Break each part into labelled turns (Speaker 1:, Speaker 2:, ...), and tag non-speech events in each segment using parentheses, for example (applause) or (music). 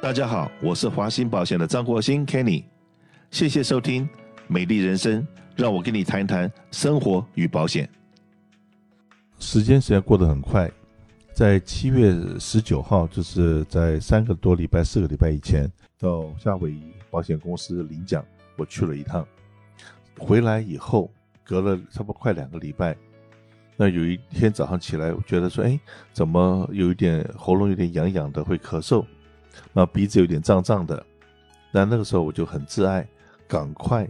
Speaker 1: 大家好，我是华兴保险的张国兴 Kenny，谢谢收听美丽人生，让我跟你谈一谈生活与保险。时间实在过得很快，在七月十九号，就是在三个多礼拜、四个礼拜以前，到夏威夷保险公司领奖，我去了一趟，回来以后隔了差不多快两个礼拜，那有一天早上起来，我觉得说，哎，怎么有一点喉咙有点痒痒的，会咳嗽。那鼻子有点胀胀的，那那个时候我就很自爱，赶快，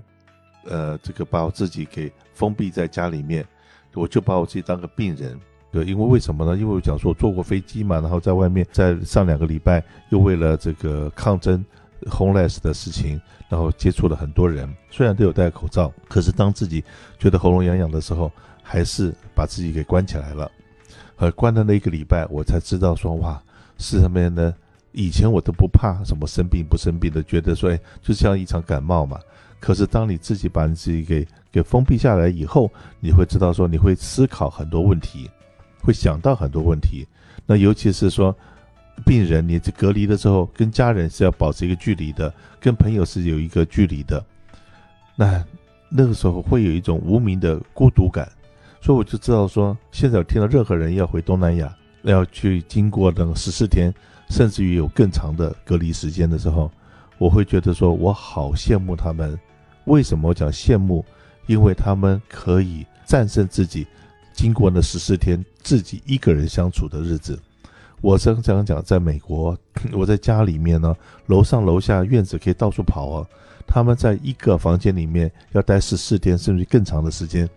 Speaker 1: 呃，这个把我自己给封闭在家里面，我就把我自己当个病人，对，因为为什么呢？因为我讲说坐过飞机嘛，然后在外面在上两个礼拜，又为了这个抗争 homeless 的事情，然后接触了很多人，虽然都有戴口罩，可是当自己觉得喉咙痒痒的时候，还是把自己给关起来了，而关的那一个礼拜，我才知道说哇，是什么样呢？以前我都不怕什么生病不生病的，觉得说，哎，就像一场感冒嘛。可是当你自己把你自己给给封闭下来以后，你会知道说，你会思考很多问题，会想到很多问题。那尤其是说，病人你隔离的时候，跟家人是要保持一个距离的，跟朋友是有一个距离的。那那个时候会有一种无名的孤独感，所以我就知道说，现在我听到任何人要回东南亚，要去经过那个十四天。甚至于有更长的隔离时间的时候，我会觉得说，我好羡慕他们。为什么我讲羡慕？因为他们可以战胜自己，经过那十四天自己一个人相处的日子。我刚刚讲，在美国，(coughs) 我在家里面呢，楼上楼下院子可以到处跑啊。他们在一个房间里面要待十四天，甚至更长的时间，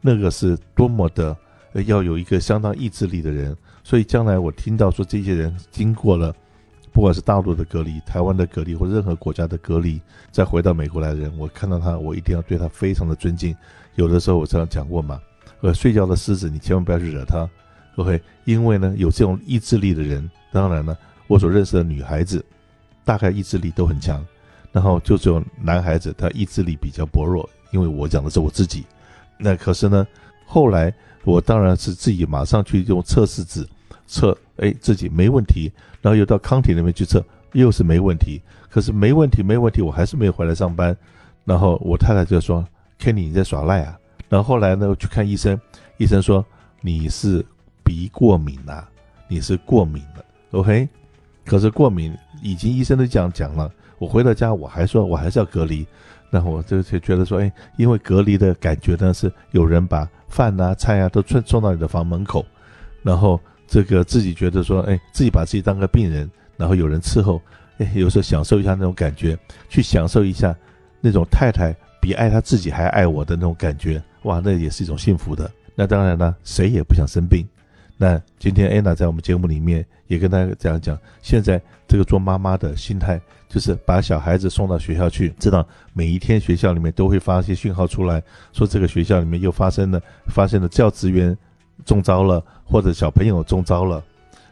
Speaker 1: 那个是多么的要有一个相当意志力的人。所以将来我听到说这些人经过了，不管是大陆的隔离、台湾的隔离或任何国家的隔离，再回到美国来的人，我看到他，我一定要对他非常的尊敬。有的时候我这样讲过嘛，呃，睡觉的狮子你千万不要去惹他，OK？因为呢，有这种意志力的人，当然呢，我所认识的女孩子大概意志力都很强，然后就只有男孩子他意志力比较薄弱。因为我讲的是我自己，那可是呢，后来我当然是自己马上去用测试纸。测，哎，自己没问题，然后又到康体那边去测，又是没问题。可是没问题，没问题，我还是没有回来上班。然后我太太就说：“Kenny，你在耍赖啊？”然后后来呢，去看医生，医生说：“你是鼻过敏啊，你是过敏了。”OK，可是过敏已经医生都这样讲了。我回到家，我还说我还是要隔离。然后我就就觉得说：“哎，因为隔离的感觉呢，是有人把饭啊、菜啊都送送到你的房门口，然后。”这个自己觉得说，哎，自己把自己当个病人，然后有人伺候，哎，有时候享受一下那种感觉，去享受一下那种太太比爱她自己还爱我的那种感觉，哇，那也是一种幸福的。那当然了，谁也不想生病。那今天安娜在我们节目里面也跟大家这样讲，现在这个做妈妈的心态就是把小孩子送到学校去，知道每一天学校里面都会发一些讯号出来，说这个学校里面又发生了发生了教职员。中招了，或者小朋友中招了，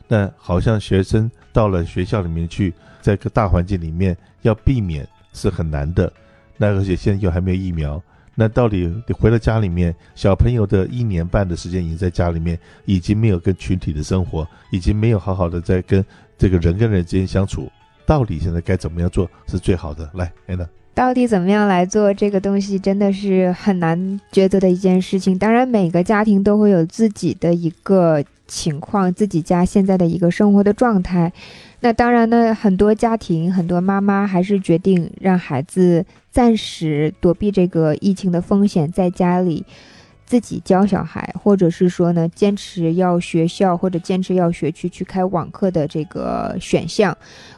Speaker 1: 那好像学生到了学校里面去，在个大环境里面要避免是很难的。那而且现在又还没有疫苗，那到底你回到家里面，小朋友的一年半的时间已经在家里面，已经没有跟群体的生活，已经没有好好的在跟这个人跟人之间相处，到底现在该怎么样做是最好的？来，Anna。
Speaker 2: 到底怎么样来做这个东西，真的是很难抉择的一件事情。当然，每个家庭都会有自己的一个情况，自己家现在的一个生活的状态。那当然呢，很多家庭，很多妈妈还是决定让孩子暂时躲避这个疫情的风险，在家里自己教小孩，或者是说呢，坚持要学校或者坚持要学区去开网课的这个选项。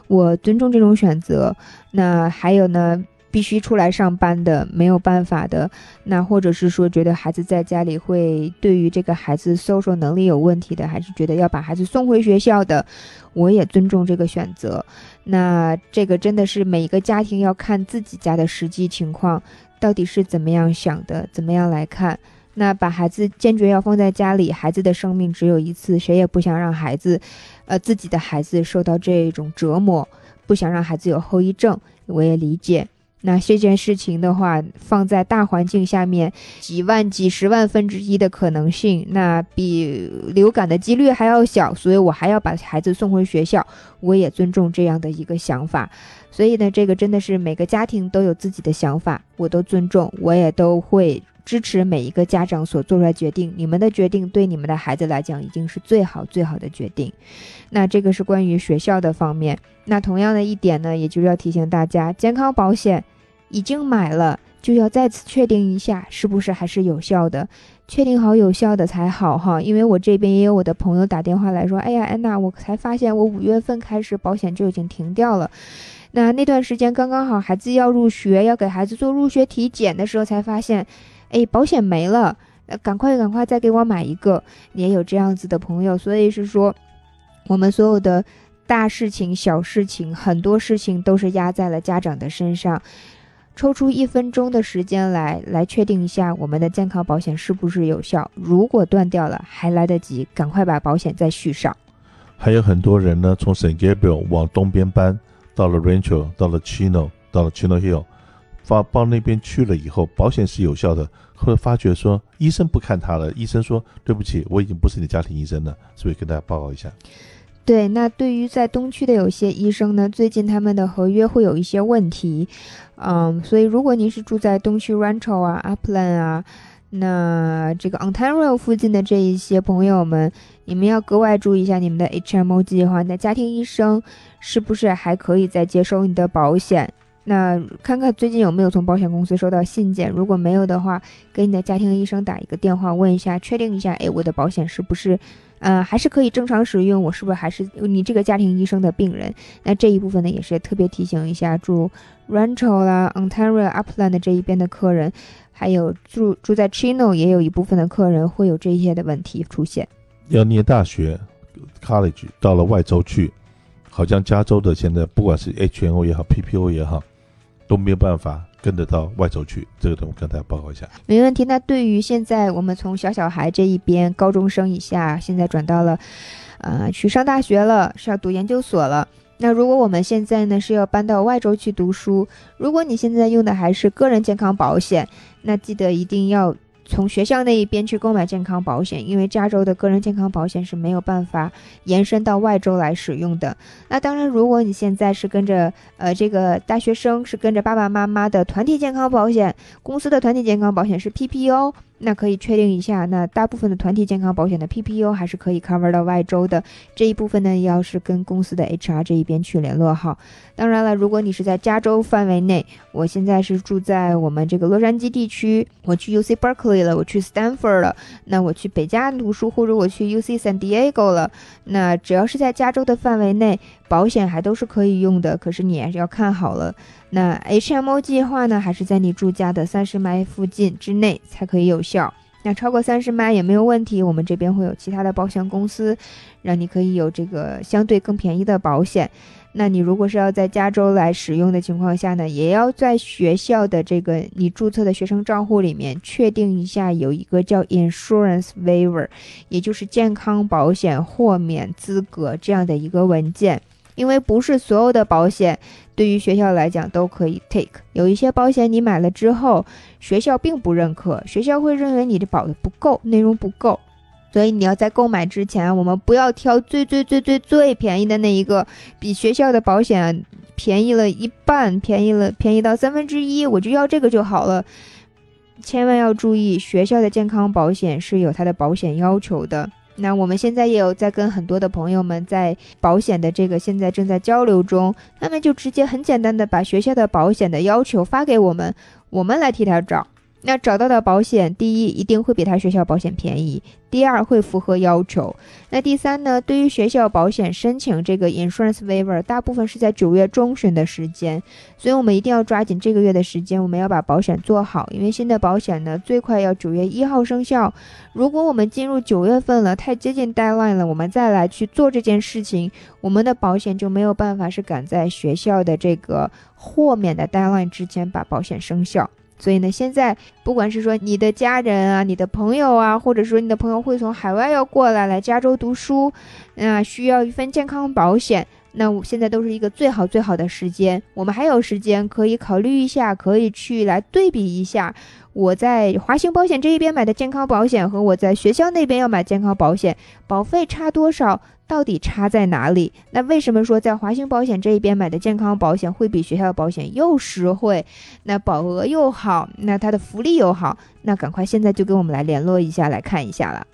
Speaker 2: 我尊重这种选择。那还有呢？必须出来上班的，没有办法的，那或者是说觉得孩子在家里会对于这个孩子搜索能力有问题的，还是觉得要把孩子送回学校的，我也尊重这个选择。那这个真的是每一个家庭要看自己家的实际情况，到底是怎么样想的，怎么样来看。那把孩子坚决要放在家里，孩子的生命只有一次，谁也不想让孩子，呃，自己的孩子受到这种折磨，不想让孩子有后遗症，我也理解。那这件事情的话，放在大环境下面，几万、几十万分之一的可能性，那比流感的几率还要小，所以我还要把孩子送回学校。我也尊重这样的一个想法。所以呢，这个真的是每个家庭都有自己的想法，我都尊重，我也都会支持每一个家长所做出来决定。你们的决定对你们的孩子来讲，已经是最好最好的决定。那这个是关于学校的方面。那同样的一点呢，也就是要提醒大家，健康保险已经买了，就要再次确定一下是不是还是有效的，确定好有效的才好哈。因为我这边也有我的朋友打电话来说，哎呀，安娜，我才发现我五月份开始保险就已经停掉了。那那段时间刚刚好孩子要入学，要给孩子做入学体检的时候，才发现，哎，保险没了，赶快赶快再给我买一个。也有这样子的朋友，所以是说，我们所有的。大事情、小事情，很多事情都是压在了家长的身上。抽出一分钟的时间来，来确定一下我们的健康保险是不是有效。如果断掉了，还来得及，赶快把保险再续上。
Speaker 1: 还有很多人呢，从 San Gabriel 往东边搬，到了 Rancho，到了 Chino，到了 Chino Hill，发到那边去了以后，保险是有效的。后来发觉说，医生不看他了，医生说对不起，我已经不是你家庭医生了，所以跟大家报告一下。
Speaker 2: 对，那对于在东区的有些医生呢，最近他们的合约会有一些问题，嗯，所以如果您是住在东区 Rancho 啊、Upland 啊，那这个 Ontario 附近的这一些朋友们，你们要格外注意一下你们的 HMO 计划，那家庭医生是不是还可以再接收你的保险？那看看最近有没有从保险公司收到信件，如果没有的话，给你的家庭医生打一个电话，问一下，确定一下，哎，我的保险是不是？呃，还是可以正常使用，我是不是还是你这个家庭医生的病人？那这一部分呢，也是特别提醒一下住 Rancho 啦、Ontario、Upland 这一边的客人，还有住住在 Chino 也有一部分的客人会有这些的问题出现。
Speaker 1: 要念大学 College 到了外州去，好像加州的现在不管是 HMO 也好，PPO 也好，都没有办法。跟得到外州去，这个等我跟大家报告一下。
Speaker 2: 没问题。那对于现在我们从小小孩这一边，高中生以下，现在转到了，呃，去上大学了，是要读研究所了。那如果我们现在呢是要搬到外州去读书，如果你现在用的还是个人健康保险，那记得一定要。从学校那一边去购买健康保险，因为加州的个人健康保险是没有办法延伸到外州来使用的。那当然，如果你现在是跟着呃这个大学生是跟着爸爸妈妈的团体健康保险，公司的团体健康保险是 PPO。那可以确定一下，那大部分的团体健康保险的 PPO 还是可以 cover 到外州的这一部分呢，要是跟公司的 HR 这一边去联络好。当然了，如果你是在加州范围内，我现在是住在我们这个洛杉矶地区，我去 UC Berkeley 了，我去 Stanford 了，那我去北加读书，或者我去 UC San Diego 了，那只要是在加州的范围内，保险还都是可以用的。可是你还是要看好了。那 HMO 计划呢，还是在你住家的三十迈附近之内才可以有效。那超过三十迈也没有问题，我们这边会有其他的保险公司，让你可以有这个相对更便宜的保险。那你如果是要在加州来使用的情况下呢，也要在学校的这个你注册的学生账户里面确定一下，有一个叫 Insurance Waiver，也就是健康保险豁免资格这样的一个文件。因为不是所有的保险对于学校来讲都可以 take，有一些保险你买了之后，学校并不认可，学校会认为你的保的不够，内容不够，所以你要在购买之前，我们不要挑最最最最最便宜的那一个，比学校的保险便宜了一半，便宜了便宜到三分之一，我就要这个就好了。千万要注意，学校的健康保险是有它的保险要求的。那我们现在也有在跟很多的朋友们在保险的这个现在正在交流中，他们就直接很简单的把学校的保险的要求发给我们，我们来替他找。那找到的保险，第一一定会比他学校保险便宜，第二会符合要求。那第三呢？对于学校保险申请这个 insurance waiver，大部分是在九月中旬的时间，所以我们一定要抓紧这个月的时间，我们要把保险做好，因为新的保险呢最快要九月一号生效。如果我们进入九月份了，太接近 deadline 了，我们再来去做这件事情，我们的保险就没有办法是赶在学校的这个豁免的 deadline 之前把保险生效。所以呢，现在不管是说你的家人啊、你的朋友啊，或者说你的朋友会从海外要过来来加州读书，那需要一份健康保险，那我现在都是一个最好最好的时间，我们还有时间可以考虑一下，可以去来对比一下，我在华兴保险这一边买的健康保险和我在学校那边要买健康保险，保费差多少？到底差在哪里？那为什么说在华兴保险这一边买的健康保险会比学校的保险又实惠，那保额又好，那它的福利又好？那赶快现在就跟我们来联络一下，来看一下了。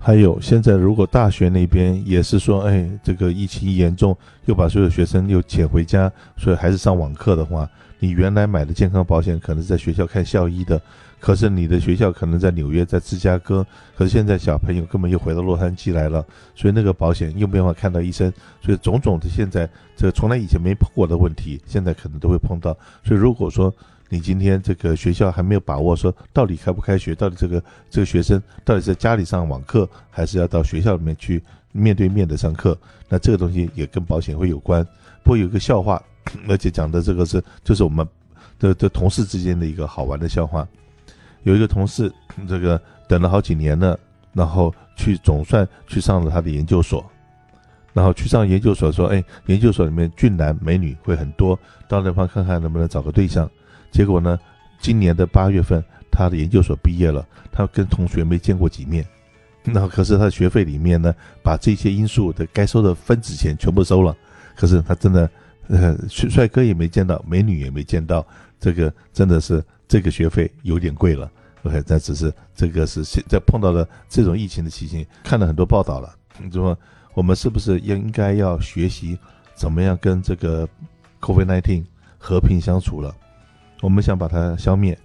Speaker 1: 还有，现在如果大学那边也是说，哎，这个疫情严重，又把所有学生又遣回家，所以还是上网课的话，你原来买的健康保险可能是在学校看校医的。可是你的学校可能在纽约，在芝加哥，可是现在小朋友根本又回到洛杉矶来了，所以那个保险又没办法看到医生，所以种种的现在这个从来以前没碰过的问题，现在可能都会碰到。所以如果说你今天这个学校还没有把握说到底开不开学，到底这个这个学生到底在家里上网课，还是要到学校里面去面对面的上课，那这个东西也跟保险会有关。不过有一个笑话，(coughs) 而且讲的这个是就是我们的的同事之间的一个好玩的笑话。有一个同事，这个等了好几年了，然后去总算去上了他的研究所，然后去上研究所说：“哎，研究所里面俊男美女会很多，到那方看看能不能找个对象。”结果呢，今年的八月份，他的研究所毕业了，他跟同学没见过几面，那可是他的学费里面呢，把这些因素的该收的分子钱全部收了，可是他真的，呃，帅哥也没见到，美女也没见到，这个真的是。这个学费有点贵了，OK，但只是这个是现在碰到了这种疫情的期间，看了很多报道了。你说我们是不是应应该要学习怎么样跟这个 COVID-19 和平相处了？我们想把它消灭，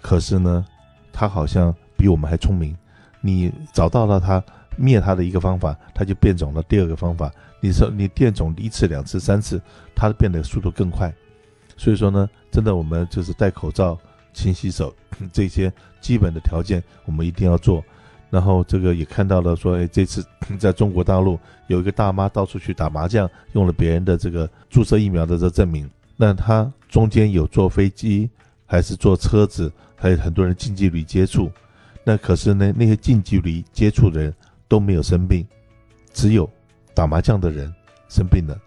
Speaker 1: 可是呢，它好像比我们还聪明。你找到了它灭它的一个方法，它就变种了第二个方法。你说你变种一次、两次、三次，它变得速度更快。所以说呢，真的我们就是戴口罩、勤洗手 (coughs) 这些基本的条件，我们一定要做。然后这个也看到了说，哎，这次 (coughs) 在中国大陆有一个大妈到处去打麻将，用了别人的这个注射疫苗的这证明。那他中间有坐飞机，还是坐车子，还有很多人近距离接触。那可是呢，那些近距离接触的人都没有生病，只有打麻将的人生病了。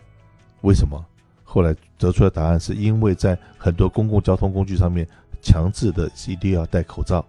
Speaker 1: 为什么？后来得出的答案是因为在很多公共交通工具上面强制的一定要戴口罩，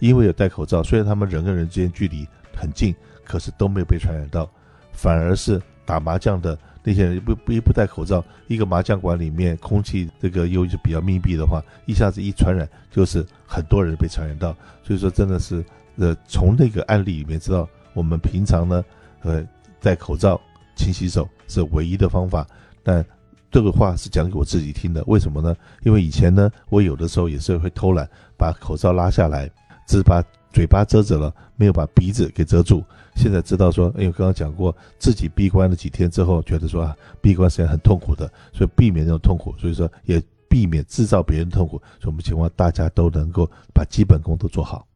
Speaker 1: 因为有戴口罩，虽然他们人跟人之间距离很近，可是都没有被传染到，反而是打麻将的那些人不不一不戴口罩，一个麻将馆里面空气这个又是比较密闭的话，一下子一传染就是很多人被传染到，所以说真的是呃从那个案例里面知道，我们平常呢呃戴口罩、勤洗手是唯一的方法，但。这个话是讲给我自己听的，为什么呢？因为以前呢，我有的时候也是会偷懒，把口罩拉下来，只把嘴巴遮着了，没有把鼻子给遮住。现在知道说，因为刚刚讲过，自己闭关了几天之后，觉得说啊，闭关时间很痛苦的，所以避免那种痛苦，所以说也避免制造别人痛苦。所以我们希望大家都能够把基本功都做好。